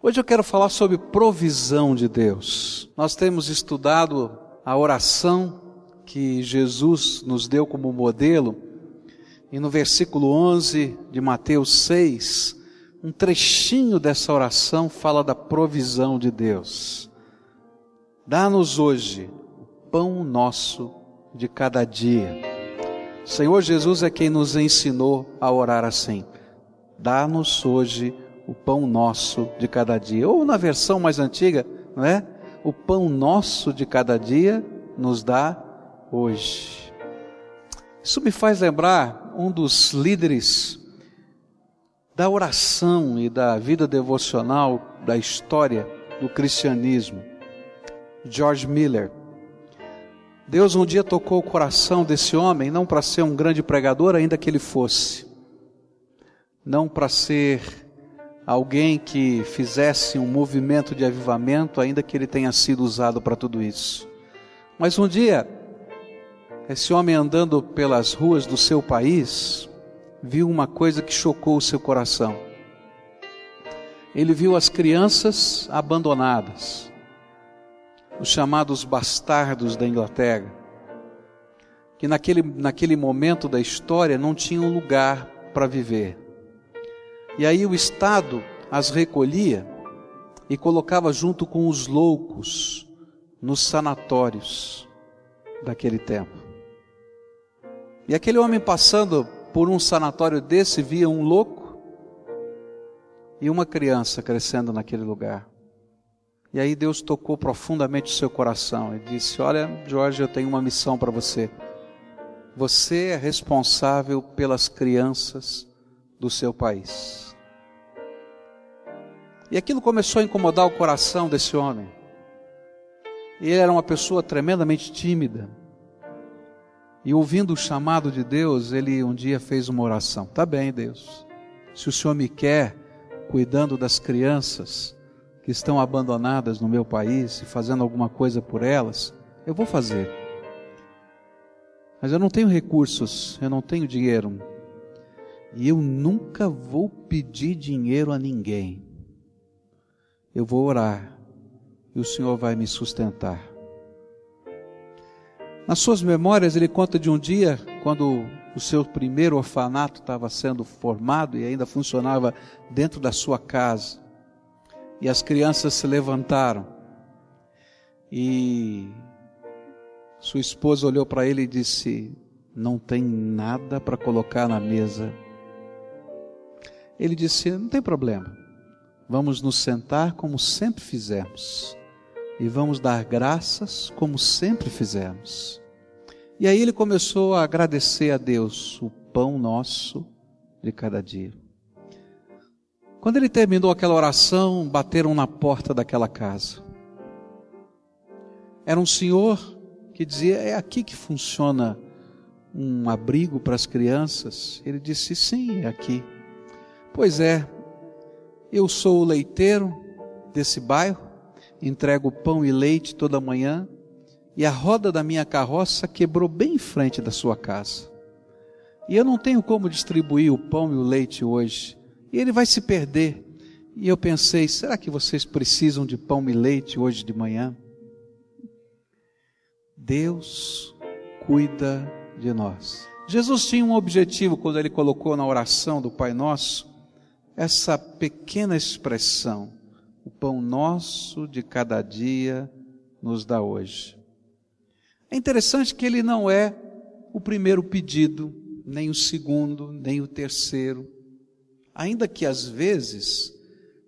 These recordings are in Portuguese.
Hoje eu quero falar sobre provisão de Deus. Nós temos estudado a oração que Jesus nos deu como modelo, e no versículo 11 de Mateus 6, um trechinho dessa oração fala da provisão de Deus. Dá-nos hoje o pão nosso de cada dia. Senhor Jesus é quem nos ensinou a orar assim. Dá-nos hoje o o pão nosso de cada dia. Ou na versão mais antiga, não é? O pão nosso de cada dia nos dá hoje. Isso me faz lembrar um dos líderes da oração e da vida devocional da história do cristianismo, George Miller. Deus um dia tocou o coração desse homem, não para ser um grande pregador, ainda que ele fosse, não para ser alguém que fizesse um movimento de avivamento, ainda que ele tenha sido usado para tudo isso. Mas um dia, esse homem andando pelas ruas do seu país, viu uma coisa que chocou o seu coração. Ele viu as crianças abandonadas, os chamados bastardos da Inglaterra, que naquele, naquele momento da história não tinham lugar para viver. E aí o Estado as recolhia e colocava junto com os loucos nos sanatórios daquele tempo. E aquele homem passando por um sanatório desse via um louco e uma criança crescendo naquele lugar. E aí Deus tocou profundamente o seu coração e disse: Olha, Jorge, eu tenho uma missão para você. Você é responsável pelas crianças do seu país. E aquilo começou a incomodar o coração desse homem. Ele era uma pessoa tremendamente tímida. E ouvindo o chamado de Deus, ele um dia fez uma oração: Tá bem, Deus, se o Senhor me quer cuidando das crianças que estão abandonadas no meu país e fazendo alguma coisa por elas, eu vou fazer. Mas eu não tenho recursos, eu não tenho dinheiro. E eu nunca vou pedir dinheiro a ninguém eu vou orar e o Senhor vai me sustentar. Nas suas memórias, ele conta de um dia quando o seu primeiro orfanato estava sendo formado e ainda funcionava dentro da sua casa. E as crianças se levantaram. E sua esposa olhou para ele e disse: Não tem nada para colocar na mesa. Ele disse: Não tem problema. Vamos nos sentar como sempre fizemos e vamos dar graças como sempre fizemos. E aí ele começou a agradecer a Deus o pão nosso de cada dia. Quando ele terminou aquela oração, bateram na porta daquela casa. Era um senhor que dizia: É aqui que funciona um abrigo para as crianças? Ele disse: Sim, é aqui. Pois é, eu sou o leiteiro desse bairro, entrego pão e leite toda manhã, e a roda da minha carroça quebrou bem em frente da sua casa. E eu não tenho como distribuir o pão e o leite hoje, e ele vai se perder. E eu pensei, será que vocês precisam de pão e leite hoje de manhã? Deus cuida de nós. Jesus tinha um objetivo quando ele colocou na oração do Pai Nosso essa pequena expressão, o pão nosso de cada dia nos dá hoje. É interessante que ele não é o primeiro pedido, nem o segundo, nem o terceiro. Ainda que às vezes,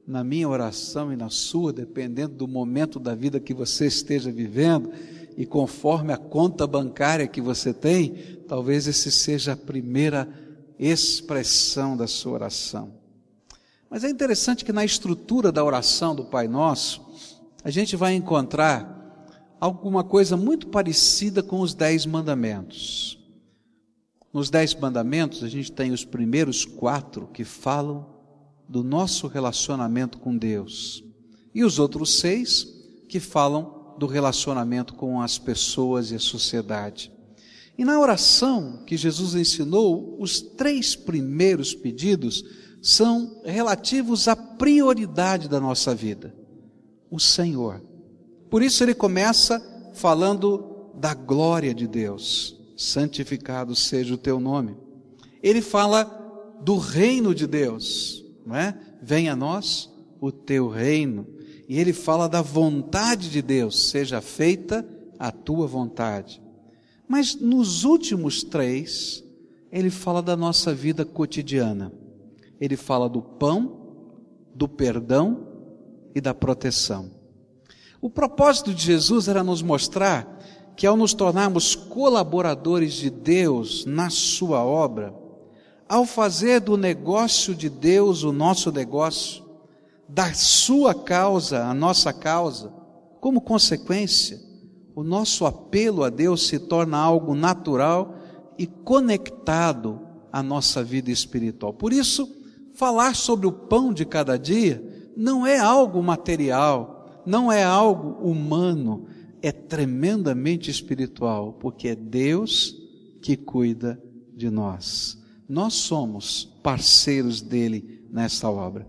na minha oração e na sua, dependendo do momento da vida que você esteja vivendo, e conforme a conta bancária que você tem, talvez esse seja a primeira expressão da sua oração. Mas é interessante que na estrutura da oração do Pai Nosso, a gente vai encontrar alguma coisa muito parecida com os Dez Mandamentos. Nos Dez Mandamentos, a gente tem os primeiros quatro que falam do nosso relacionamento com Deus, e os outros seis que falam do relacionamento com as pessoas e a sociedade. E na oração que Jesus ensinou, os três primeiros pedidos são relativos à prioridade da nossa vida, o Senhor. Por isso ele começa falando da glória de Deus. Santificado seja o teu nome. Ele fala do reino de Deus, não é? Venha a nós o teu reino. E ele fala da vontade de Deus, seja feita a tua vontade. Mas nos últimos três, ele fala da nossa vida cotidiana. Ele fala do pão, do perdão e da proteção. O propósito de Jesus era nos mostrar que ao nos tornarmos colaboradores de Deus na sua obra, ao fazer do negócio de Deus o nosso negócio, da sua causa a nossa causa, como consequência, o nosso apelo a Deus se torna algo natural e conectado à nossa vida espiritual. Por isso, falar sobre o pão de cada dia não é algo material, não é algo humano, é tremendamente espiritual, porque é Deus que cuida de nós. Nós somos parceiros dele nesta obra.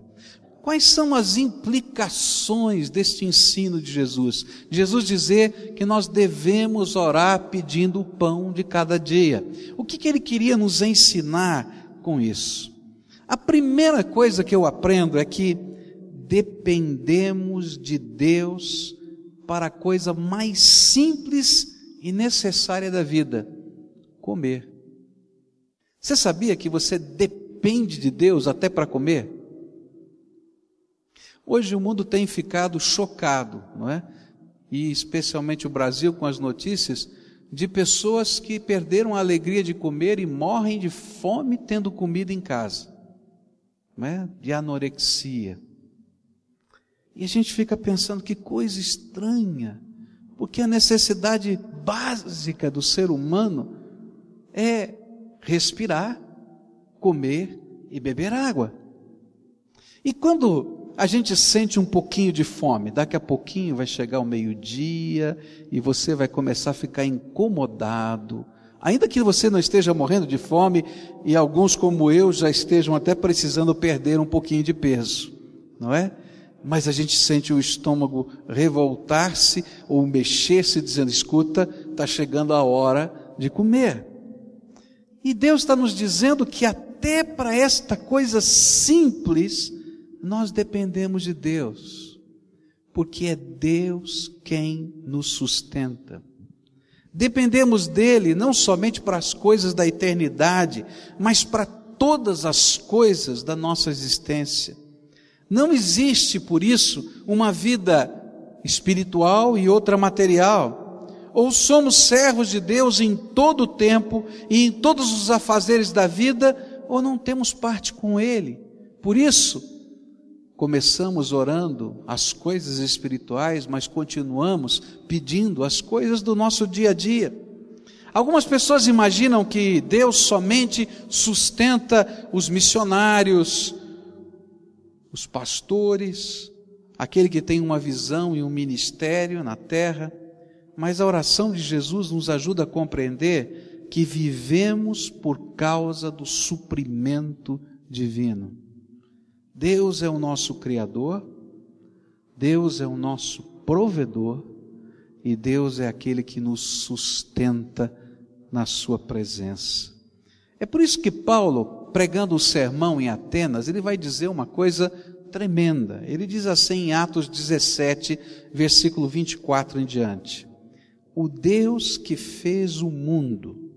Quais são as implicações deste ensino de Jesus? Jesus dizer que nós devemos orar pedindo o pão de cada dia. O que, que ele queria nos ensinar com isso? A primeira coisa que eu aprendo é que dependemos de Deus para a coisa mais simples e necessária da vida: comer. Você sabia que você depende de Deus até para comer? Hoje o mundo tem ficado chocado, não é? E especialmente o Brasil com as notícias de pessoas que perderam a alegria de comer e morrem de fome tendo comida em casa, não é? De anorexia. E a gente fica pensando que coisa estranha, porque a necessidade básica do ser humano é respirar, comer e beber água. E quando a gente sente um pouquinho de fome, daqui a pouquinho vai chegar o meio-dia e você vai começar a ficar incomodado. Ainda que você não esteja morrendo de fome e alguns como eu já estejam até precisando perder um pouquinho de peso, não é? Mas a gente sente o estômago revoltar-se ou mexer-se dizendo: escuta, está chegando a hora de comer. E Deus está nos dizendo que até para esta coisa simples, nós dependemos de Deus, porque é Deus quem nos sustenta. Dependemos dele não somente para as coisas da eternidade, mas para todas as coisas da nossa existência. Não existe, por isso, uma vida espiritual e outra material. Ou somos servos de Deus em todo o tempo e em todos os afazeres da vida, ou não temos parte com Ele. Por isso, Começamos orando as coisas espirituais, mas continuamos pedindo as coisas do nosso dia a dia. Algumas pessoas imaginam que Deus somente sustenta os missionários, os pastores, aquele que tem uma visão e um ministério na terra, mas a oração de Jesus nos ajuda a compreender que vivemos por causa do suprimento divino. Deus é o nosso Criador, Deus é o nosso provedor e Deus é aquele que nos sustenta na Sua presença. É por isso que Paulo, pregando o sermão em Atenas, ele vai dizer uma coisa tremenda. Ele diz assim em Atos 17, versículo 24 em diante: O Deus que fez o mundo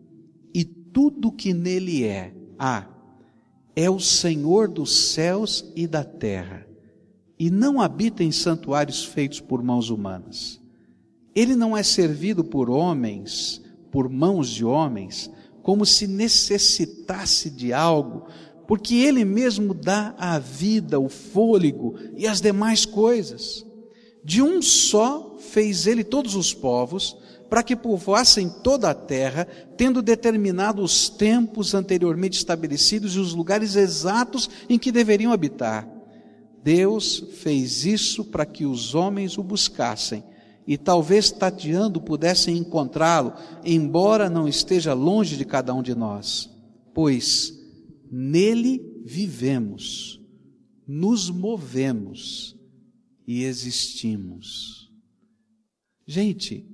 e tudo que nele é, há, é o Senhor dos céus e da terra, e não habita em santuários feitos por mãos humanas. Ele não é servido por homens, por mãos de homens, como se necessitasse de algo, porque Ele mesmo dá a vida, o fôlego e as demais coisas. De um só fez Ele todos os povos, para que povoassem toda a terra, tendo determinado os tempos anteriormente estabelecidos e os lugares exatos em que deveriam habitar. Deus fez isso para que os homens o buscassem e talvez tateando pudessem encontrá-lo, embora não esteja longe de cada um de nós. Pois nele vivemos, nos movemos e existimos. Gente,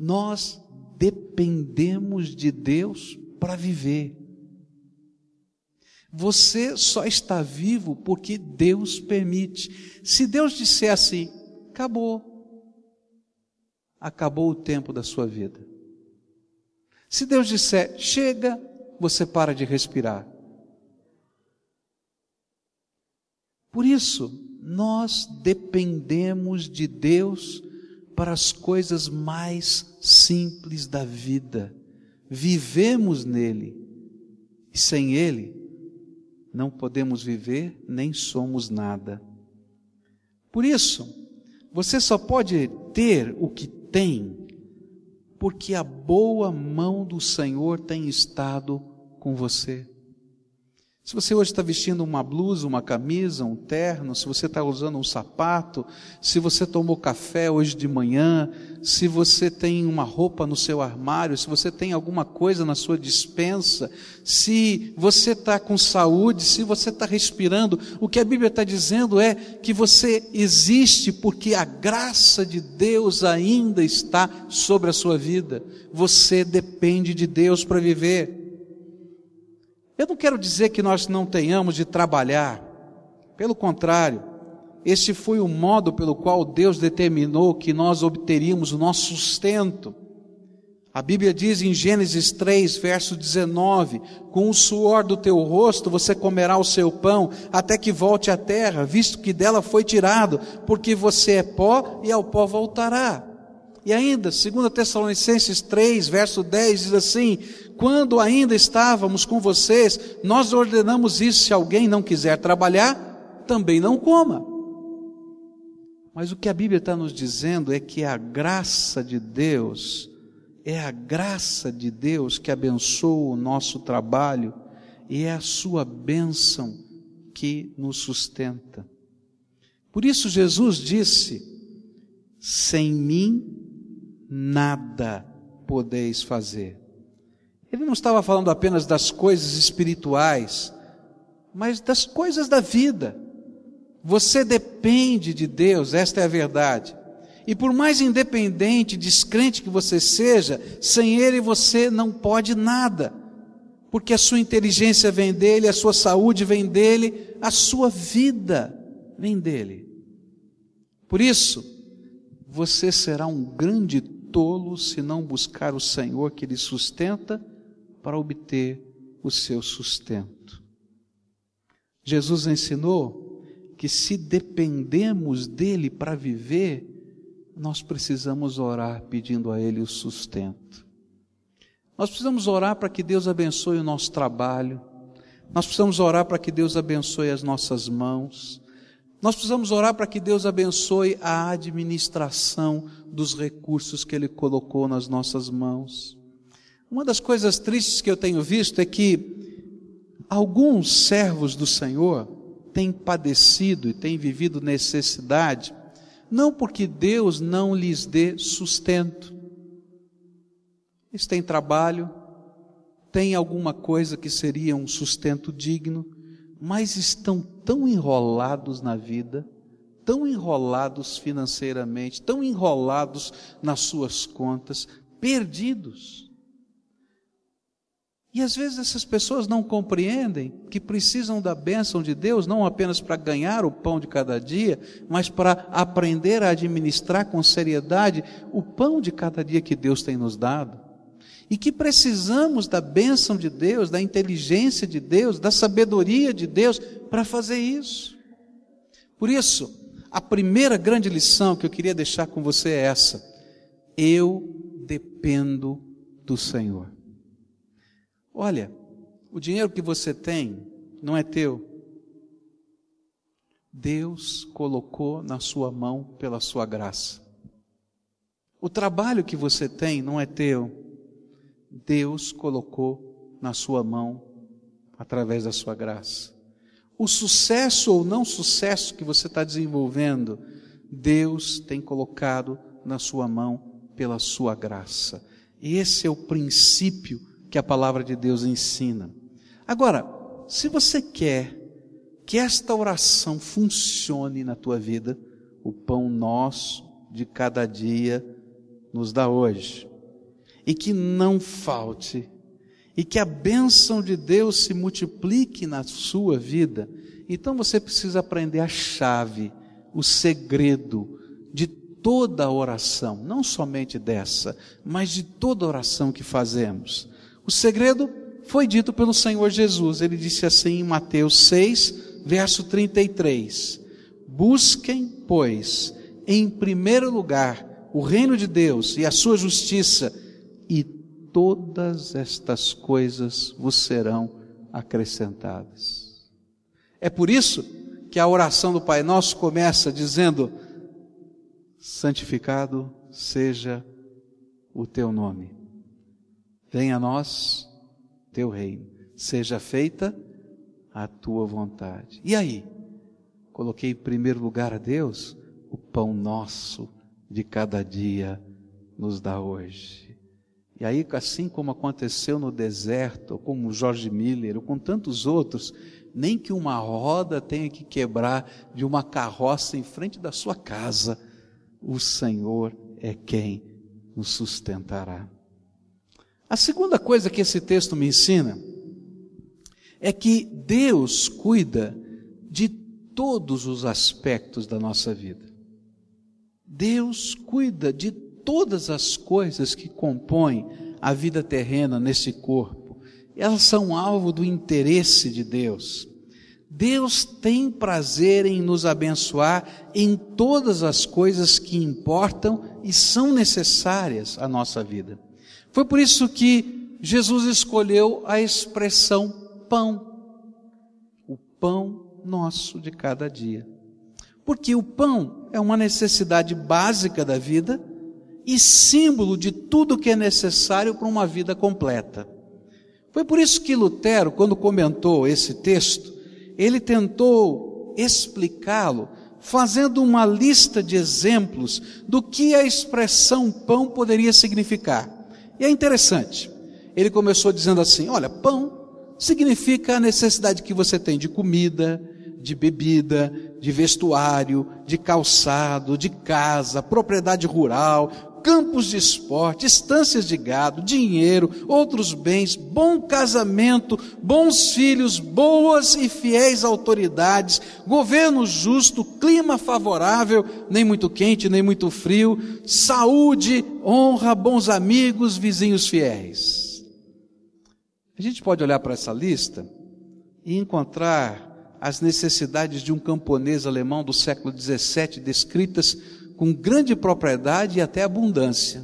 nós dependemos de Deus para viver. Você só está vivo porque Deus permite. Se Deus disser assim, acabou. Acabou o tempo da sua vida. Se Deus disser, chega, você para de respirar. Por isso, nós dependemos de Deus para as coisas mais simples da vida. Vivemos nele. E sem ele, não podemos viver nem somos nada. Por isso, você só pode ter o que tem porque a boa mão do Senhor tem estado com você. Se você hoje está vestindo uma blusa, uma camisa, um terno, se você está usando um sapato, se você tomou café hoje de manhã, se você tem uma roupa no seu armário, se você tem alguma coisa na sua dispensa, se você está com saúde, se você está respirando, o que a Bíblia está dizendo é que você existe porque a graça de Deus ainda está sobre a sua vida. Você depende de Deus para viver. Eu não quero dizer que nós não tenhamos de trabalhar, pelo contrário, este foi o modo pelo qual Deus determinou que nós obteríamos o nosso sustento. A Bíblia diz em Gênesis 3, verso 19: Com o suor do teu rosto você comerá o seu pão, até que volte à terra, visto que dela foi tirado, porque você é pó e ao pó voltará. E ainda, 2 Tessalonicenses 3, verso 10 diz assim: Quando ainda estávamos com vocês, nós ordenamos isso: se alguém não quiser trabalhar, também não coma. Mas o que a Bíblia está nos dizendo é que a graça de Deus, é a graça de Deus que abençoa o nosso trabalho e é a sua bênção que nos sustenta. Por isso Jesus disse: sem mim nada podeis fazer. Ele não estava falando apenas das coisas espirituais, mas das coisas da vida. Você depende de Deus, esta é a verdade. E por mais independente, descrente que você seja, sem Ele você não pode nada. Porque a sua inteligência vem dele, a sua saúde vem dele, a sua vida vem dele. Por isso, você será um grande tolo se não buscar o Senhor que lhe sustenta para obter o seu sustento. Jesus ensinou que se dependemos dele para viver, nós precisamos orar pedindo a ele o sustento. Nós precisamos orar para que Deus abençoe o nosso trabalho. Nós precisamos orar para que Deus abençoe as nossas mãos. Nós precisamos orar para que Deus abençoe a administração dos recursos que Ele colocou nas nossas mãos. Uma das coisas tristes que eu tenho visto é que alguns servos do Senhor têm padecido e têm vivido necessidade, não porque Deus não lhes dê sustento. Eles têm trabalho, têm alguma coisa que seria um sustento digno, mas estão tão enrolados na vida, tão enrolados financeiramente, tão enrolados nas suas contas, perdidos. E às vezes essas pessoas não compreendem que precisam da bênção de Deus não apenas para ganhar o pão de cada dia, mas para aprender a administrar com seriedade o pão de cada dia que Deus tem nos dado e que precisamos da bênção de Deus, da inteligência de Deus, da sabedoria de Deus para fazer isso. Por isso, a primeira grande lição que eu queria deixar com você é essa: eu dependo do Senhor. Olha, o dinheiro que você tem não é teu. Deus colocou na sua mão pela sua graça. O trabalho que você tem não é teu. Deus colocou na sua mão através da sua graça. O sucesso ou não sucesso que você está desenvolvendo, Deus tem colocado na sua mão pela sua graça. Esse é o princípio que a palavra de Deus ensina. Agora, se você quer que esta oração funcione na tua vida, o pão nosso de cada dia nos dá hoje, e que não falte, e que a bênção de Deus se multiplique na sua vida, então você precisa aprender a chave, o segredo de toda oração, não somente dessa, mas de toda oração que fazemos. O segredo foi dito pelo Senhor Jesus. Ele disse assim em Mateus 6, verso 33: Busquem, pois, em primeiro lugar o reino de Deus e a sua justiça, e todas estas coisas vos serão acrescentadas. É por isso que a oração do Pai Nosso começa dizendo: santificado seja o teu nome. Venha a nós teu reino. Seja feita a tua vontade. E aí? Coloquei em primeiro lugar a Deus, o pão nosso de cada dia nos dá hoje. E aí, assim como aconteceu no deserto, como Jorge Miller, ou com tantos outros, nem que uma roda tenha que quebrar de uma carroça em frente da sua casa o Senhor é quem nos sustentará. A segunda coisa que esse texto me ensina é que Deus cuida de todos os aspectos da nossa vida. Deus cuida de todas as coisas que compõem a vida terrena nesse corpo. Elas são alvo do interesse de Deus. Deus tem prazer em nos abençoar em todas as coisas que importam e são necessárias à nossa vida. Foi por isso que Jesus escolheu a expressão pão, o pão nosso de cada dia. Porque o pão é uma necessidade básica da vida e símbolo de tudo que é necessário para uma vida completa. Foi por isso que Lutero, quando comentou esse texto, ele tentou explicá-lo fazendo uma lista de exemplos do que a expressão pão poderia significar. E é interessante. Ele começou dizendo assim: olha, pão significa a necessidade que você tem de comida, de bebida, de vestuário, de calçado, de casa, propriedade rural, campos de esporte, estâncias de gado, dinheiro, outros bens, bom casamento, bons filhos, boas e fiéis autoridades, governo justo, clima favorável, nem muito quente, nem muito frio, saúde, honra, bons amigos, vizinhos fiéis. A gente pode olhar para essa lista e encontrar as necessidades de um camponês alemão do século XVII descritas com grande propriedade e até abundância,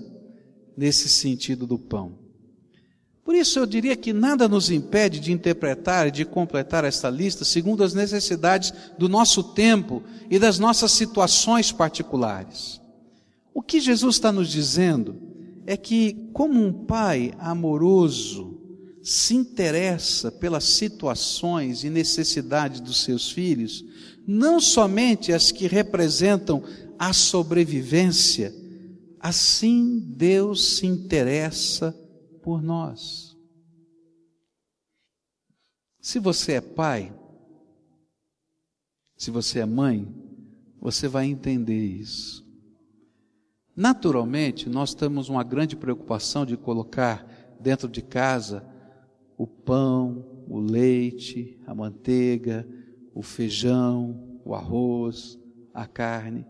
nesse sentido do pão. Por isso eu diria que nada nos impede de interpretar e de completar esta lista segundo as necessidades do nosso tempo e das nossas situações particulares. O que Jesus está nos dizendo é que, como um pai amoroso se interessa pelas situações e necessidades dos seus filhos, não somente as que representam a sobrevivência, assim Deus se interessa por nós. Se você é pai, se você é mãe, você vai entender isso. Naturalmente, nós temos uma grande preocupação de colocar dentro de casa o pão, o leite, a manteiga, o feijão, o arroz, a carne.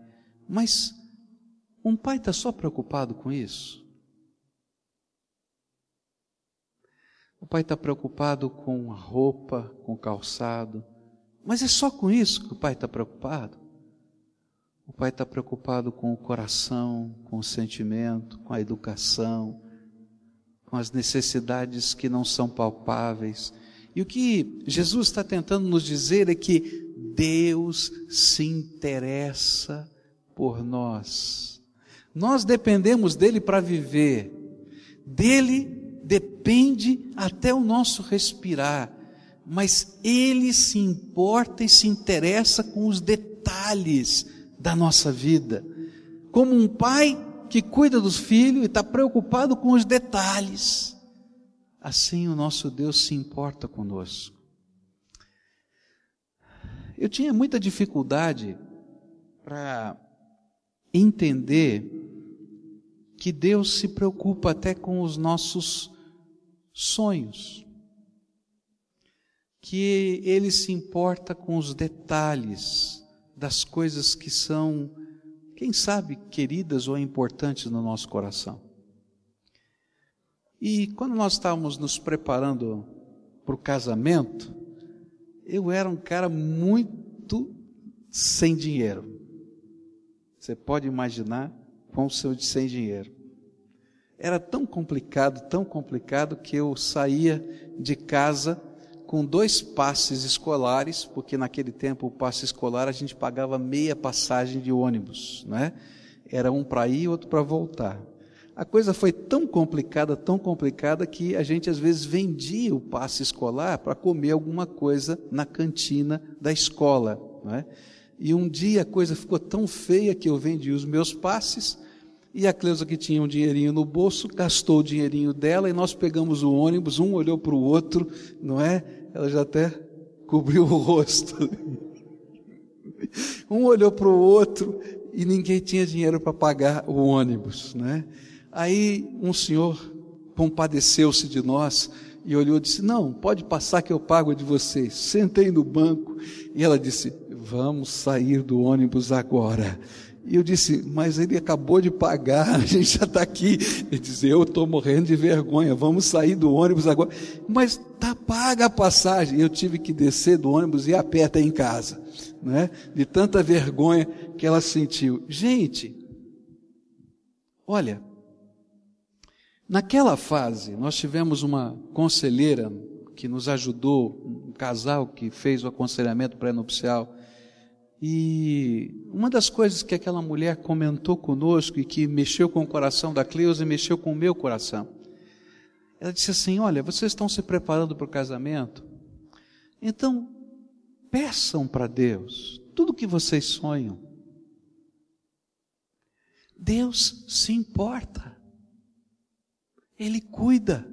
Mas um pai está só preocupado com isso? O pai está preocupado com a roupa, com o calçado. Mas é só com isso que o pai está preocupado? O pai está preocupado com o coração, com o sentimento, com a educação, com as necessidades que não são palpáveis. E o que Jesus está tentando nos dizer é que Deus se interessa por nós. Nós dependemos dele para viver. Dele depende até o nosso respirar. Mas ele se importa e se interessa com os detalhes da nossa vida. Como um pai que cuida dos filhos e está preocupado com os detalhes. Assim o nosso Deus se importa conosco. eu tinha muita dificuldade para entender que Deus se preocupa até com os nossos sonhos, que Ele se importa com os detalhes das coisas que são, quem sabe, queridas ou importantes no nosso coração. E quando nós estávamos nos preparando para o casamento, eu era um cara muito sem dinheiro. Você pode imaginar com o seu sem dinheiro. Era tão complicado, tão complicado que eu saía de casa com dois passes escolares, porque naquele tempo o passe escolar a gente pagava meia passagem de ônibus, né? Era um para ir e outro para voltar. A coisa foi tão complicada, tão complicada, que a gente às vezes vendia o passe escolar para comer alguma coisa na cantina da escola. Não é? E um dia a coisa ficou tão feia que eu vendi os meus passes, e a Cleusa, que tinha um dinheirinho no bolso, gastou o dinheirinho dela, e nós pegamos o ônibus, um olhou para o outro, não é? Ela já até cobriu o rosto. um olhou para o outro, e ninguém tinha dinheiro para pagar o ônibus, né? Aí um senhor compadeceu-se de nós e olhou e disse: Não, pode passar que eu pago de vocês. Sentei no banco e ela disse: Vamos sair do ônibus agora. E eu disse, mas ele acabou de pagar, a gente já está aqui. Ele disse, eu estou morrendo de vergonha, vamos sair do ônibus agora. Mas tá paga a passagem. Eu tive que descer do ônibus e ir a pé até em casa, né? de tanta vergonha que ela sentiu. Gente, olha, Naquela fase, nós tivemos uma conselheira que nos ajudou, um casal que fez o aconselhamento pré-nupcial. E uma das coisas que aquela mulher comentou conosco e que mexeu com o coração da Cleusa e mexeu com o meu coração. Ela disse assim: Olha, vocês estão se preparando para o casamento, então peçam para Deus tudo o que vocês sonham. Deus se importa. Ele cuida.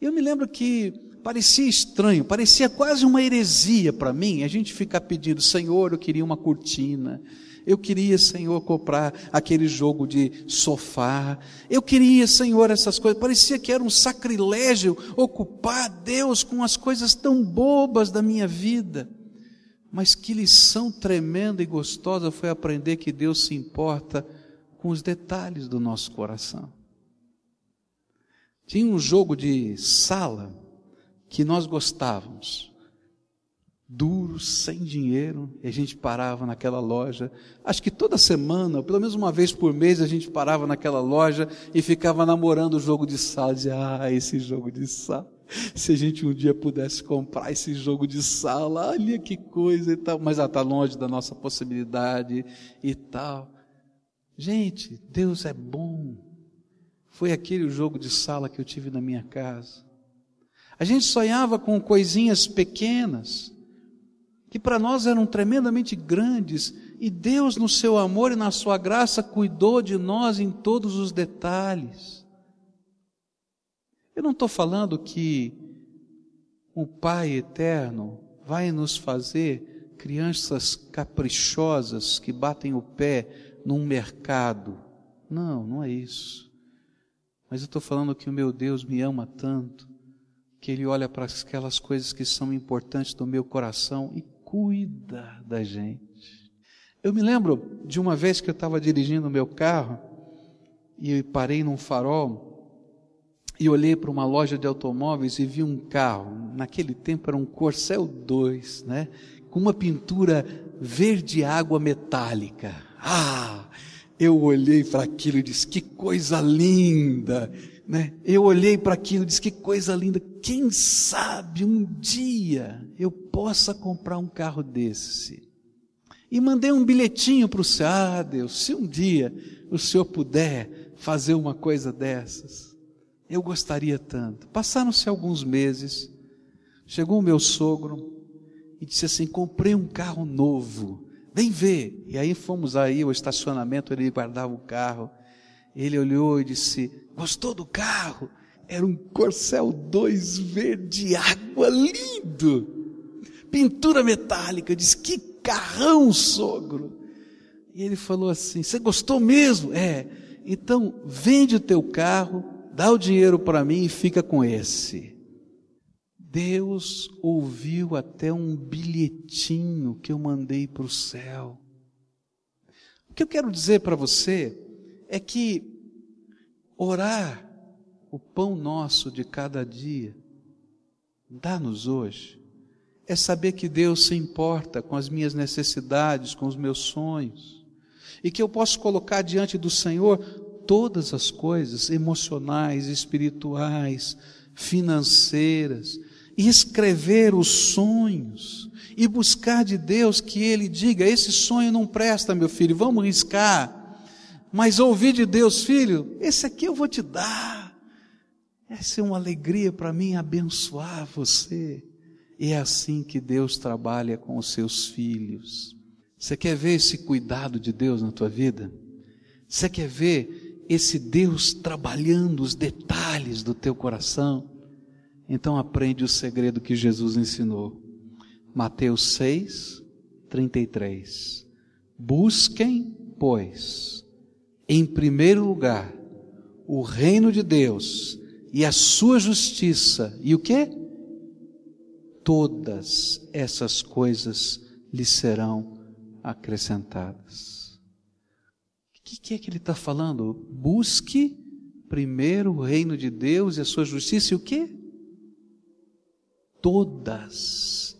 Eu me lembro que parecia estranho, parecia quase uma heresia para mim a gente ficar pedindo, Senhor, eu queria uma cortina, eu queria, Senhor, comprar aquele jogo de sofá, eu queria, Senhor, essas coisas. Parecia que era um sacrilégio ocupar Deus com as coisas tão bobas da minha vida. Mas que lição tremenda e gostosa foi aprender que Deus se importa com os detalhes do nosso coração. Tinha um jogo de sala que nós gostávamos. Duro, sem dinheiro, e a gente parava naquela loja. Acho que toda semana, ou pelo menos uma vez por mês, a gente parava naquela loja e ficava namorando o jogo de sala. Dizia, ah, esse jogo de sala. Se a gente um dia pudesse comprar esse jogo de sala, olha que coisa e tal. Mas está longe da nossa possibilidade e tal. Gente, Deus é bom. Foi aquele jogo de sala que eu tive na minha casa. A gente sonhava com coisinhas pequenas, que para nós eram tremendamente grandes, e Deus, no seu amor e na sua graça, cuidou de nós em todos os detalhes. Eu não estou falando que o Pai eterno vai nos fazer crianças caprichosas que batem o pé num mercado. Não, não é isso. Mas eu estou falando que o meu Deus me ama tanto, que Ele olha para aquelas coisas que são importantes do meu coração e cuida da gente. Eu me lembro de uma vez que eu estava dirigindo o meu carro e parei num farol e olhei para uma loja de automóveis e vi um carro. Naquele tempo era um Corcel 2, né? Com uma pintura verde água metálica. Ah! Eu olhei para aquilo e disse: que coisa linda, né? Eu olhei para aquilo e disse: que coisa linda. Quem sabe um dia eu possa comprar um carro desse? E mandei um bilhetinho para o Senhor: ah, Deus, se um dia o Senhor puder fazer uma coisa dessas, eu gostaria tanto. Passaram-se alguns meses, chegou o meu sogro e disse assim: comprei um carro novo vem ver. E aí fomos aí ao estacionamento, ele guardava o carro. Ele olhou e disse: Gostou do carro? Era um Corcel 2 verde água lindo. pintura metálica. Eu disse: Que carrão, sogro! E ele falou assim: Você gostou mesmo? É. Então vende o teu carro, dá o dinheiro para mim e fica com esse. Deus ouviu até um bilhetinho que eu mandei para o céu. O que eu quero dizer para você é que orar o pão nosso de cada dia, dá-nos hoje, é saber que Deus se importa com as minhas necessidades, com os meus sonhos, e que eu posso colocar diante do Senhor todas as coisas emocionais, espirituais, financeiras, e escrever os sonhos e buscar de Deus que Ele diga: esse sonho não presta, meu filho, vamos riscar. Mas ouvir de Deus, filho, esse aqui eu vou te dar. Essa é uma alegria para mim abençoar você. E é assim que Deus trabalha com os seus filhos. Você quer ver esse cuidado de Deus na tua vida? Você quer ver esse Deus trabalhando os detalhes do teu coração? Então aprende o segredo que Jesus ensinou. Mateus 6, 33. Busquem, pois, em primeiro lugar, o reino de Deus e a sua justiça, e o que? Todas essas coisas lhe serão acrescentadas. O que, que é que ele está falando? Busque primeiro o reino de Deus e a sua justiça, e o que? todas,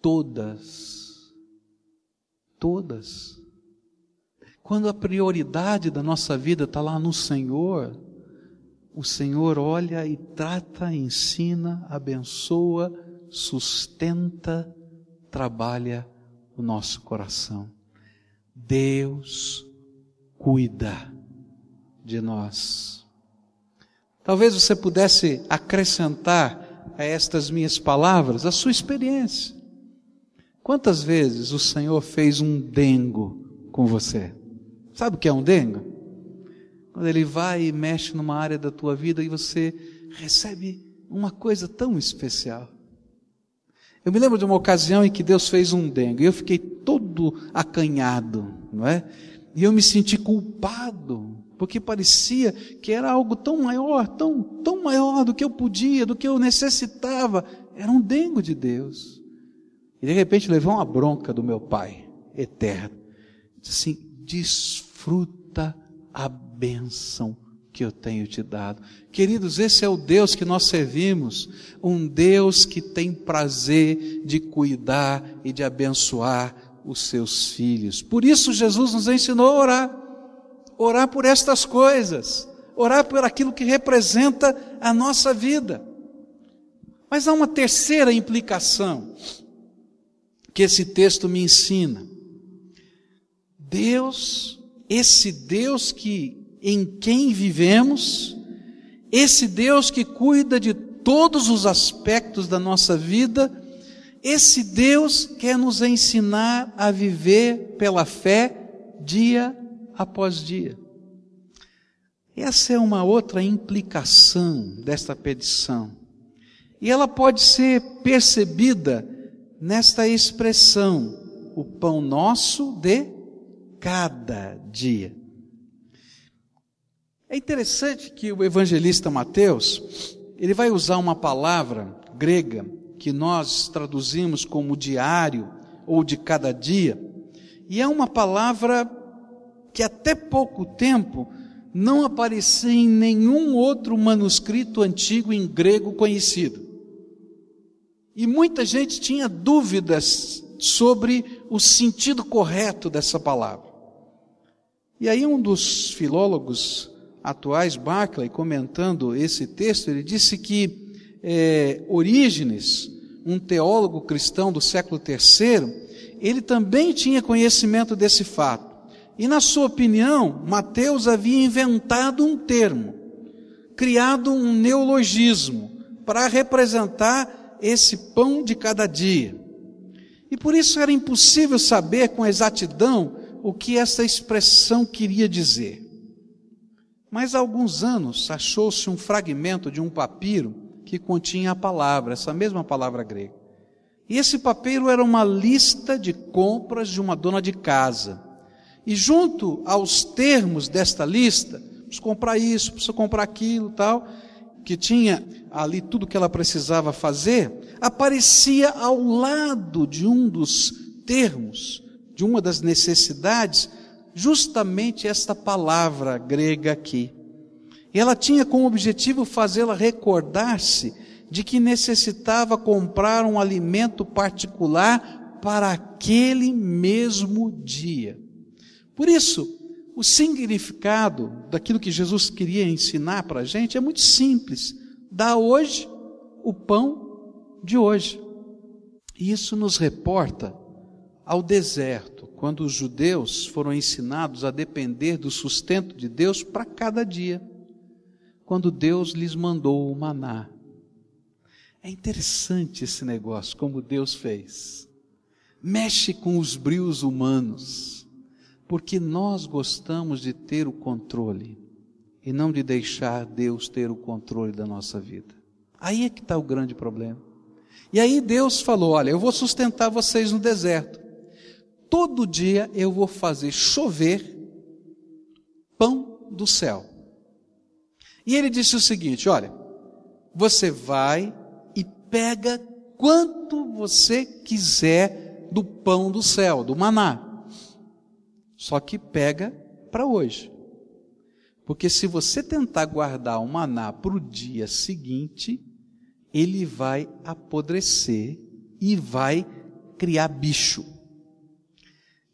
todas, todas. Quando a prioridade da nossa vida está lá no Senhor, o Senhor olha e trata, ensina, abençoa, sustenta, trabalha o nosso coração. Deus cuida de nós. Talvez você pudesse acrescentar a estas minhas palavras a sua experiência. Quantas vezes o Senhor fez um dengo com você? Sabe o que é um dengo? Quando ele vai e mexe numa área da tua vida e você recebe uma coisa tão especial. Eu me lembro de uma ocasião em que Deus fez um dengo e eu fiquei todo acanhado, não é? E eu me senti culpado porque parecia que era algo tão maior, tão, tão maior do que eu podia, do que eu necessitava. Era um dengo de Deus. E de repente levou uma bronca do meu Pai eterno. Disse assim: desfruta a bênção que eu tenho te dado. Queridos, esse é o Deus que nós servimos, um Deus que tem prazer de cuidar e de abençoar os seus filhos. Por isso Jesus nos ensinou a orar orar por estas coisas, orar por aquilo que representa a nossa vida. Mas há uma terceira implicação que esse texto me ensina. Deus, esse Deus que em quem vivemos, esse Deus que cuida de todos os aspectos da nossa vida, esse Deus quer nos ensinar a viver pela fé dia após dia. Essa é uma outra implicação desta petição. E ela pode ser percebida nesta expressão: o pão nosso de cada dia. É interessante que o evangelista Mateus, ele vai usar uma palavra grega que nós traduzimos como diário ou de cada dia, e é uma palavra que até pouco tempo não aparecia em nenhum outro manuscrito antigo em grego conhecido. E muita gente tinha dúvidas sobre o sentido correto dessa palavra. E aí um dos filólogos atuais, Barclay, comentando esse texto, ele disse que é, Orígenes, um teólogo cristão do século III, ele também tinha conhecimento desse fato. E na sua opinião, Mateus havia inventado um termo, criado um neologismo para representar esse pão de cada dia. E por isso era impossível saber com exatidão o que essa expressão queria dizer. Mas há alguns anos achou-se um fragmento de um papiro que continha a palavra, essa mesma palavra grega. E esse papiro era uma lista de compras de uma dona de casa. E junto aos termos desta lista, precisa comprar isso, precisa comprar aquilo, tal, que tinha ali tudo que ela precisava fazer, aparecia ao lado de um dos termos, de uma das necessidades, justamente esta palavra grega aqui. E ela tinha como objetivo fazê-la recordar-se de que necessitava comprar um alimento particular para aquele mesmo dia. Por isso, o significado daquilo que Jesus queria ensinar para a gente é muito simples. Dá hoje o pão de hoje. E isso nos reporta ao deserto, quando os judeus foram ensinados a depender do sustento de Deus para cada dia, quando Deus lhes mandou o maná. É interessante esse negócio, como Deus fez. Mexe com os brios humanos, porque nós gostamos de ter o controle e não de deixar Deus ter o controle da nossa vida. Aí é que está o grande problema. E aí Deus falou: Olha, eu vou sustentar vocês no deserto. Todo dia eu vou fazer chover pão do céu. E ele disse o seguinte: Olha, você vai pega quanto você quiser do pão do céu, do maná. Só que pega para hoje. Porque se você tentar guardar o maná para o dia seguinte, ele vai apodrecer e vai criar bicho.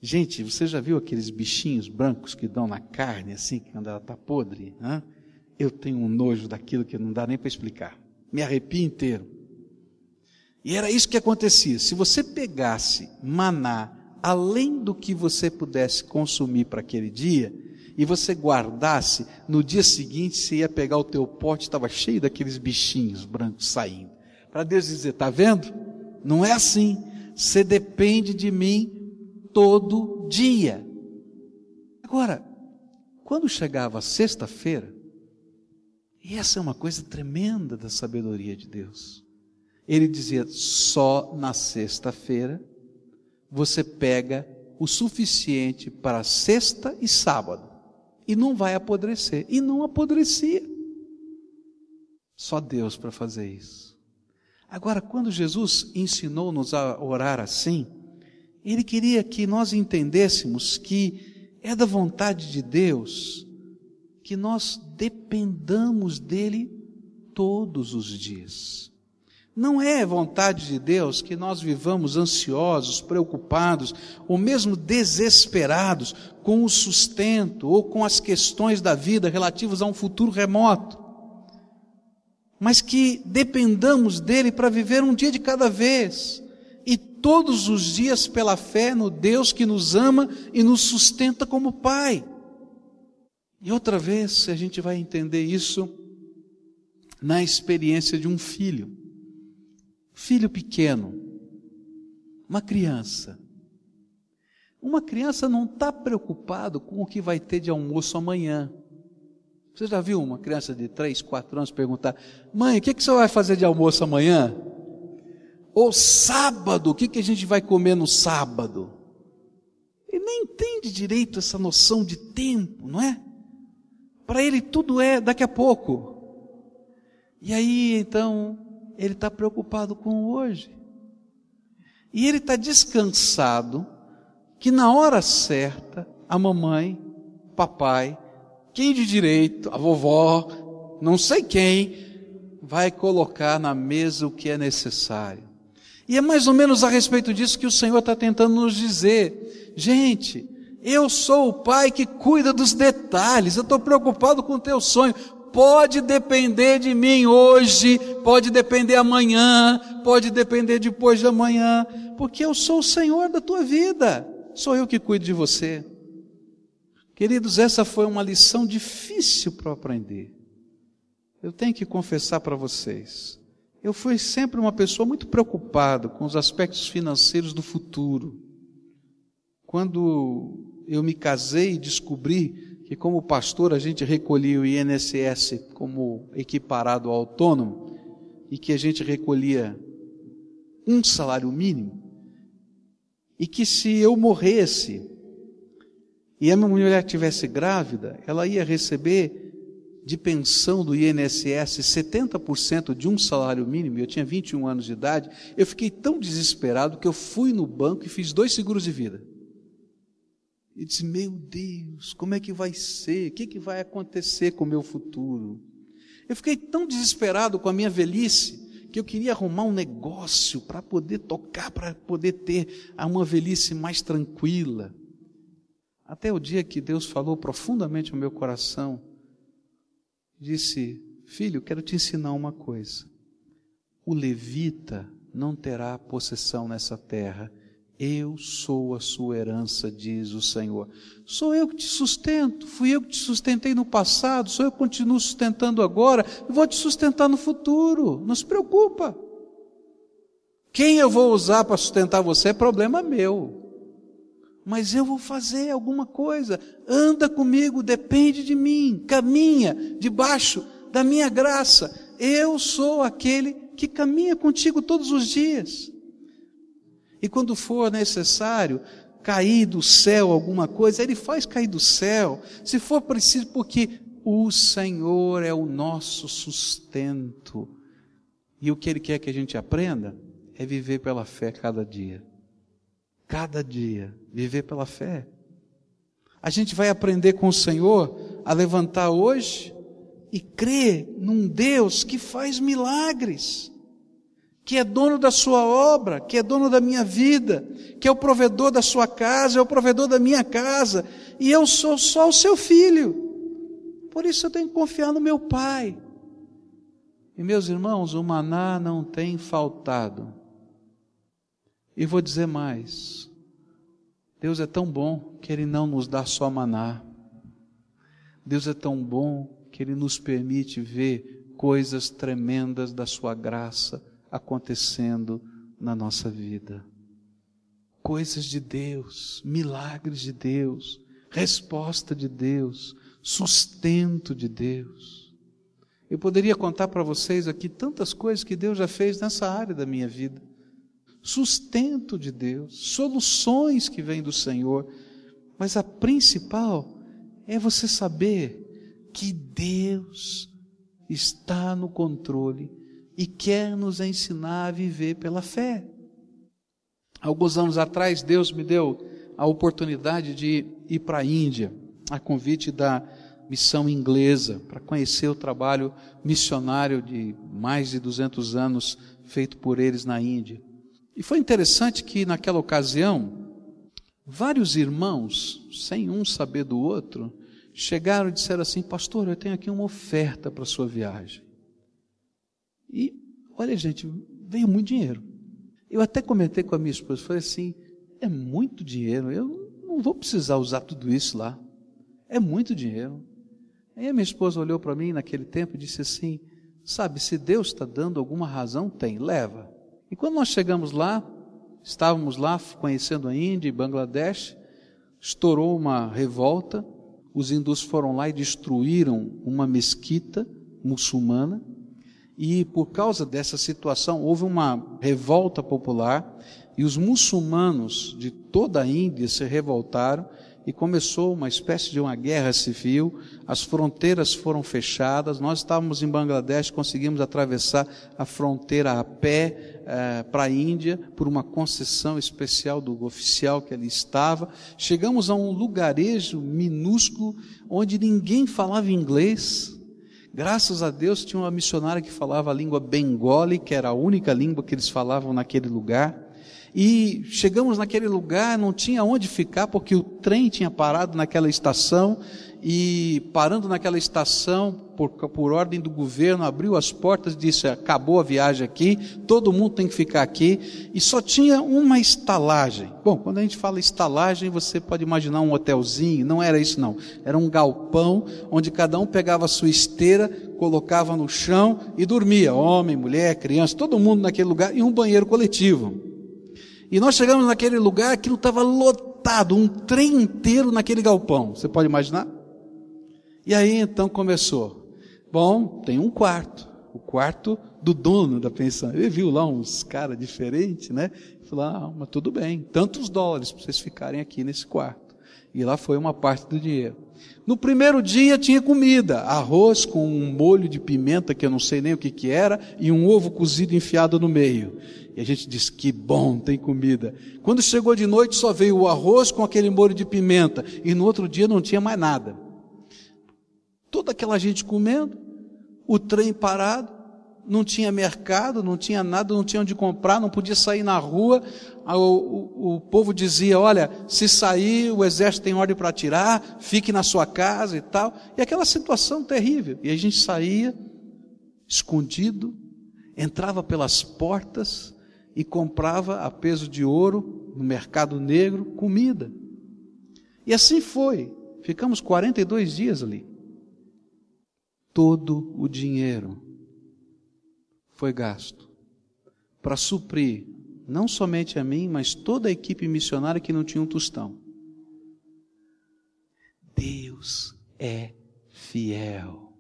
Gente, você já viu aqueles bichinhos brancos que dão na carne, assim, quando ela está podre? Eu tenho um nojo daquilo que não dá nem para explicar. Me arrepio inteiro. E era isso que acontecia. Se você pegasse maná além do que você pudesse consumir para aquele dia, e você guardasse, no dia seguinte você ia pegar o teu pote, estava cheio daqueles bichinhos brancos saindo. Para Deus dizer, está vendo? Não é assim. Você depende de mim todo dia. Agora, quando chegava sexta-feira, e essa é uma coisa tremenda da sabedoria de Deus. Ele dizia: só na sexta-feira você pega o suficiente para sexta e sábado e não vai apodrecer. E não apodrecia. Só Deus para fazer isso. Agora, quando Jesus ensinou-nos a orar assim, ele queria que nós entendêssemos que é da vontade de Deus que nós dependamos dele todos os dias. Não é vontade de Deus que nós vivamos ansiosos, preocupados, ou mesmo desesperados com o sustento ou com as questões da vida relativas a um futuro remoto. Mas que dependamos dele para viver um dia de cada vez todos os dias pela fé no Deus que nos ama e nos sustenta como Pai. E outra vez a gente vai entender isso na experiência de um filho filho pequeno, uma criança. Uma criança não está preocupado com o que vai ter de almoço amanhã. Você já viu uma criança de 3, 4 anos perguntar: Mãe, o que, que você vai fazer de almoço amanhã? Ou sábado, o que, que a gente vai comer no sábado? Ele nem entende direito essa noção de tempo, não é? Para ele tudo é daqui a pouco. E aí então ele está preocupado com o hoje. E ele está descansado que na hora certa, a mamãe, papai, quem de direito, a vovó, não sei quem, vai colocar na mesa o que é necessário. E é mais ou menos a respeito disso que o Senhor está tentando nos dizer. Gente, eu sou o pai que cuida dos detalhes, eu estou preocupado com o teu sonho pode depender de mim hoje, pode depender amanhã, pode depender depois de amanhã, porque eu sou o Senhor da tua vida, sou eu que cuido de você. Queridos, essa foi uma lição difícil para aprender. Eu tenho que confessar para vocês. Eu fui sempre uma pessoa muito preocupada com os aspectos financeiros do futuro. Quando eu me casei e descobri que como pastor a gente recolhia o INSS como equiparado ao autônomo e que a gente recolhia um salário mínimo, e que se eu morresse e a minha mulher tivesse grávida, ela ia receber de pensão do INSS 70% de um salário mínimo, eu tinha 21 anos de idade, eu fiquei tão desesperado que eu fui no banco e fiz dois seguros de vida. E disse: Meu Deus, como é que vai ser? O que, que vai acontecer com o meu futuro? Eu fiquei tão desesperado com a minha velhice que eu queria arrumar um negócio para poder tocar, para poder ter uma velhice mais tranquila. Até o dia que Deus falou profundamente no meu coração, disse: Filho, quero te ensinar uma coisa. O levita não terá possessão nessa terra. Eu sou a sua herança, diz o Senhor. Sou eu que te sustento, fui eu que te sustentei no passado, sou eu que continuo sustentando agora, e vou te sustentar no futuro. Não se preocupa. Quem eu vou usar para sustentar você é problema meu mas eu vou fazer alguma coisa. Anda comigo, depende de mim, caminha debaixo da minha graça. Eu sou aquele que caminha contigo todos os dias. E quando for necessário cair do céu alguma coisa, Ele faz cair do céu, se for preciso, porque o Senhor é o nosso sustento. E o que Ele quer que a gente aprenda é viver pela fé cada dia cada dia, viver pela fé. A gente vai aprender com o Senhor a levantar hoje e crer num Deus que faz milagres, que é dono da sua obra, que é dono da minha vida, que é o provedor da sua casa, é o provedor da minha casa, e eu sou só o seu filho. Por isso eu tenho que confiar no meu Pai. E meus irmãos, o maná não tem faltado. E vou dizer mais: Deus é tão bom que Ele não nos dá só maná. Deus é tão bom que Ele nos permite ver coisas tremendas da Sua graça acontecendo na nossa vida. Coisas de Deus, milagres de Deus, resposta de Deus, sustento de Deus. Eu poderia contar para vocês aqui tantas coisas que Deus já fez nessa área da minha vida sustento de Deus, soluções que vêm do Senhor, mas a principal é você saber que Deus está no controle e quer nos ensinar a viver pela fé. Alguns anos atrás, Deus me deu a oportunidade de ir para a Índia, a convite da missão inglesa, para conhecer o trabalho missionário de mais de 200 anos feito por eles na Índia. E foi interessante que naquela ocasião, vários irmãos, sem um saber do outro, chegaram e disseram assim: Pastor, eu tenho aqui uma oferta para a sua viagem. E, olha, gente, veio muito dinheiro. Eu até comentei com a minha esposa, falei assim: é muito dinheiro, eu não vou precisar usar tudo isso lá. É muito dinheiro. Aí a minha esposa olhou para mim naquele tempo e disse assim: Sabe, se Deus está dando alguma razão, tem, leva. E quando nós chegamos lá, estávamos lá conhecendo a Índia e Bangladesh, estourou uma revolta, os hindus foram lá e destruíram uma mesquita muçulmana, e por causa dessa situação houve uma revolta popular, e os muçulmanos de toda a Índia se revoltaram e começou uma espécie de uma guerra civil, as fronteiras foram fechadas, nós estávamos em Bangladesh, conseguimos atravessar a fronteira a pé eh, para a Índia, por uma concessão especial do oficial que ali estava, chegamos a um lugarejo minúsculo, onde ninguém falava inglês, Graças a Deus tinha uma missionária que falava a língua bengole, que era a única língua que eles falavam naquele lugar. E chegamos naquele lugar, não tinha onde ficar, porque o trem tinha parado naquela estação, e parando naquela estação, por, por ordem do governo, abriu as portas e disse: acabou a viagem aqui, todo mundo tem que ficar aqui, e só tinha uma estalagem. Bom, quando a gente fala estalagem, você pode imaginar um hotelzinho, não era isso não, era um galpão, onde cada um pegava a sua esteira, colocava no chão e dormia, homem, mulher, criança, todo mundo naquele lugar, e um banheiro coletivo. E nós chegamos naquele lugar, aquilo estava lotado, um trem inteiro naquele galpão. Você pode imaginar? E aí então começou. Bom, tem um quarto. O quarto do dono da pensão. Ele viu lá uns caras diferentes, né? Falou, ah, mas tudo bem, tantos dólares para vocês ficarem aqui nesse quarto. E lá foi uma parte do dinheiro. No primeiro dia tinha comida, arroz com um molho de pimenta que eu não sei nem o que que era e um ovo cozido enfiado no meio. E a gente disse que bom, tem comida. Quando chegou de noite só veio o arroz com aquele molho de pimenta e no outro dia não tinha mais nada. Toda aquela gente comendo, o trem parado, não tinha mercado, não tinha nada, não tinha onde comprar, não podia sair na rua. O, o, o povo dizia: Olha, se sair, o exército tem ordem para atirar, fique na sua casa e tal. E aquela situação terrível. E a gente saía, escondido, entrava pelas portas e comprava a peso de ouro no mercado negro comida. E assim foi. Ficamos 42 dias ali. Todo o dinheiro foi gasto para suprir não somente a mim, mas toda a equipe missionária que não tinha um tostão. Deus é fiel.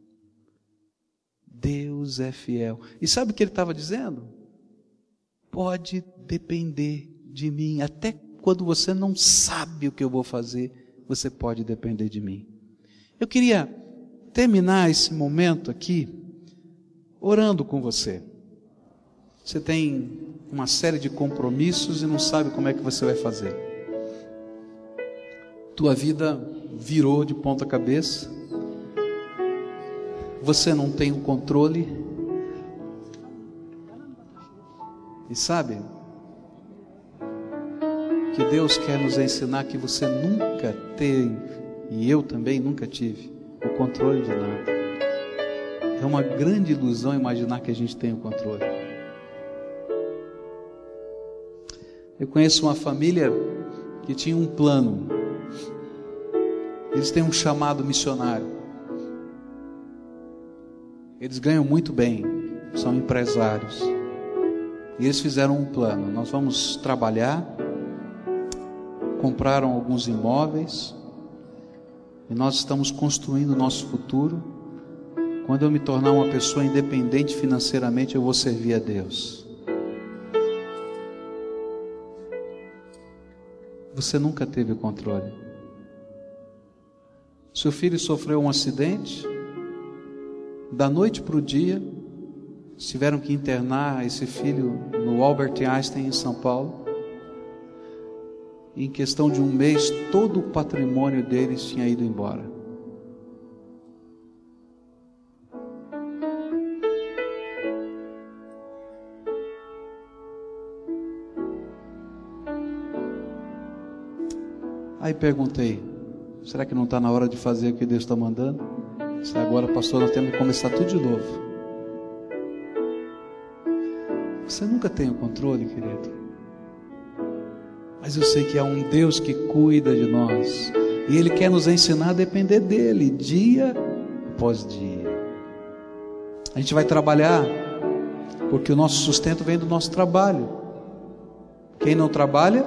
Deus é fiel. E sabe o que ele estava dizendo? Pode depender de mim, até quando você não sabe o que eu vou fazer, você pode depender de mim. Eu queria terminar esse momento aqui orando com você. Você tem uma série de compromissos e não sabe como é que você vai fazer. Tua vida virou de ponta cabeça. Você não tem o controle. E sabe que Deus quer nos ensinar que você nunca tem, e eu também nunca tive, o controle de nada. É uma grande ilusão imaginar que a gente tem o controle. Eu conheço uma família que tinha um plano. Eles têm um chamado missionário. Eles ganham muito bem, são empresários. E eles fizeram um plano: nós vamos trabalhar, compraram alguns imóveis, e nós estamos construindo o nosso futuro. Quando eu me tornar uma pessoa independente financeiramente, eu vou servir a Deus. Você nunca teve controle. Seu filho sofreu um acidente, da noite para o dia, tiveram que internar esse filho no Albert Einstein, em São Paulo. Em questão de um mês, todo o patrimônio deles tinha ido embora. Aí perguntei: será que não está na hora de fazer o que Deus está mandando? Se agora, pastor, nós temos que começar tudo de novo. Você nunca tem o controle, querido. Mas eu sei que há um Deus que cuida de nós. E Ele quer nos ensinar a depender dEle, dia após dia. A gente vai trabalhar, porque o nosso sustento vem do nosso trabalho. Quem não trabalha,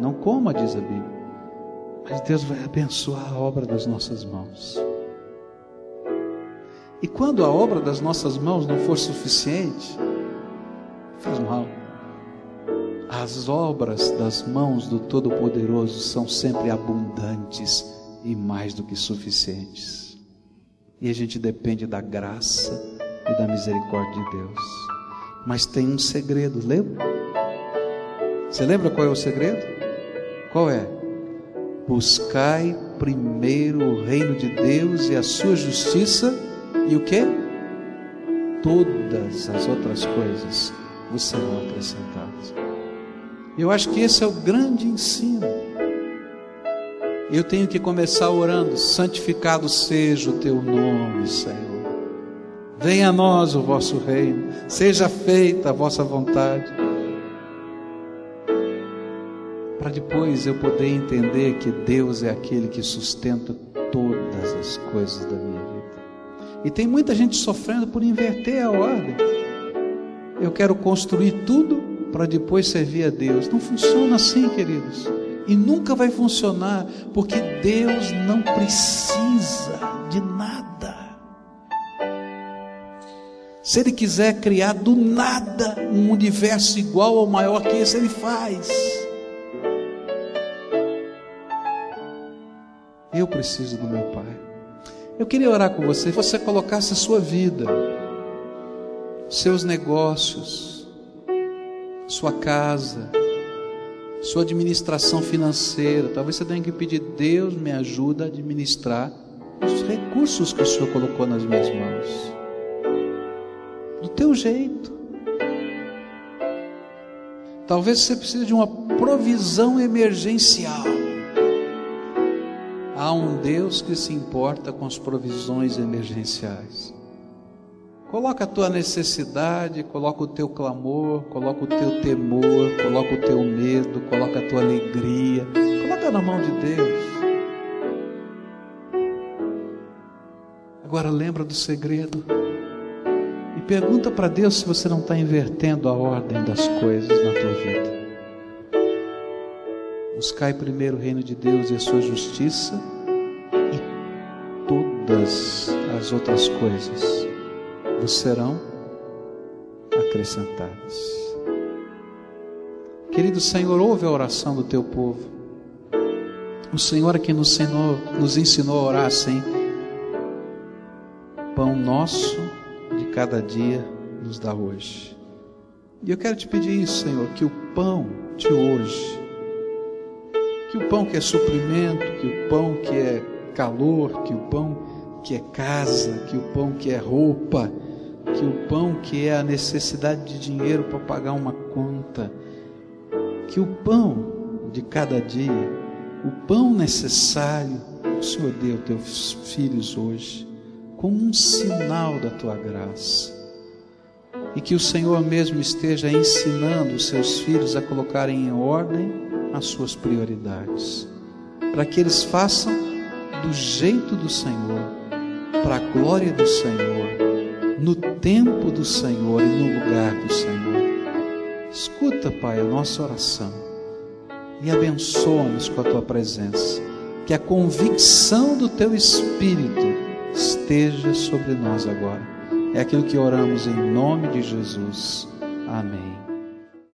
não coma, diz a Bíblia. Mas Deus vai abençoar a obra das nossas mãos. E quando a obra das nossas mãos não for suficiente, faz mal. As obras das mãos do Todo-Poderoso são sempre abundantes e mais do que suficientes. E a gente depende da graça e da misericórdia de Deus. Mas tem um segredo, lembra? Você lembra qual é o segredo? Qual é? Buscai primeiro o reino de Deus e a sua justiça, e o que? Todas as outras coisas vos serão acrescentadas. Eu acho que esse é o grande ensino. Eu tenho que começar orando: santificado seja o teu nome, Senhor. Venha a nós o vosso reino, seja feita a vossa vontade para depois eu poder entender que Deus é aquele que sustenta todas as coisas da minha vida. E tem muita gente sofrendo por inverter a ordem. Eu quero construir tudo para depois servir a Deus. Não funciona assim, queridos. E nunca vai funcionar, porque Deus não precisa de nada. Se Ele quiser criar do nada um universo igual ou maior que esse, Ele faz. Eu preciso do meu Pai. Eu queria orar com você, você colocasse a sua vida, seus negócios, sua casa, sua administração financeira. Talvez você tenha que pedir, Deus me ajuda a administrar os recursos que o Senhor colocou nas minhas mãos. Do teu jeito. Talvez você precise de uma provisão emergencial. Há um Deus que se importa com as provisões emergenciais. Coloca a tua necessidade, coloca o teu clamor, coloca o teu temor, coloca o teu medo, coloca a tua alegria. Coloca na mão de Deus. Agora lembra do segredo. E pergunta para Deus se você não está invertendo a ordem das coisas na tua vida. Buscai primeiro o reino de Deus e a sua justiça, e todas as outras coisas vos serão acrescentadas. Querido Senhor, ouve a oração do teu povo. O Senhor é quem nos ensinou, nos ensinou a orar assim. Pão nosso de cada dia nos dá hoje. E eu quero te pedir isso, Senhor, que o pão de hoje, que o pão que é suprimento, que o pão que é calor, que o pão que é casa, que o pão que é roupa, que o pão que é a necessidade de dinheiro para pagar uma conta, que o pão de cada dia, o pão necessário, o Senhor deu aos teus filhos hoje, como um sinal da tua graça. E que o Senhor mesmo esteja ensinando os seus filhos a colocarem em ordem as suas prioridades, para que eles façam do jeito do Senhor, para a glória do Senhor no tempo do Senhor e no lugar do Senhor. Escuta, Pai, a nossa oração e abençoa-nos com a tua presença. Que a convicção do teu Espírito esteja sobre nós agora. É aquilo que oramos em nome de Jesus. Amém.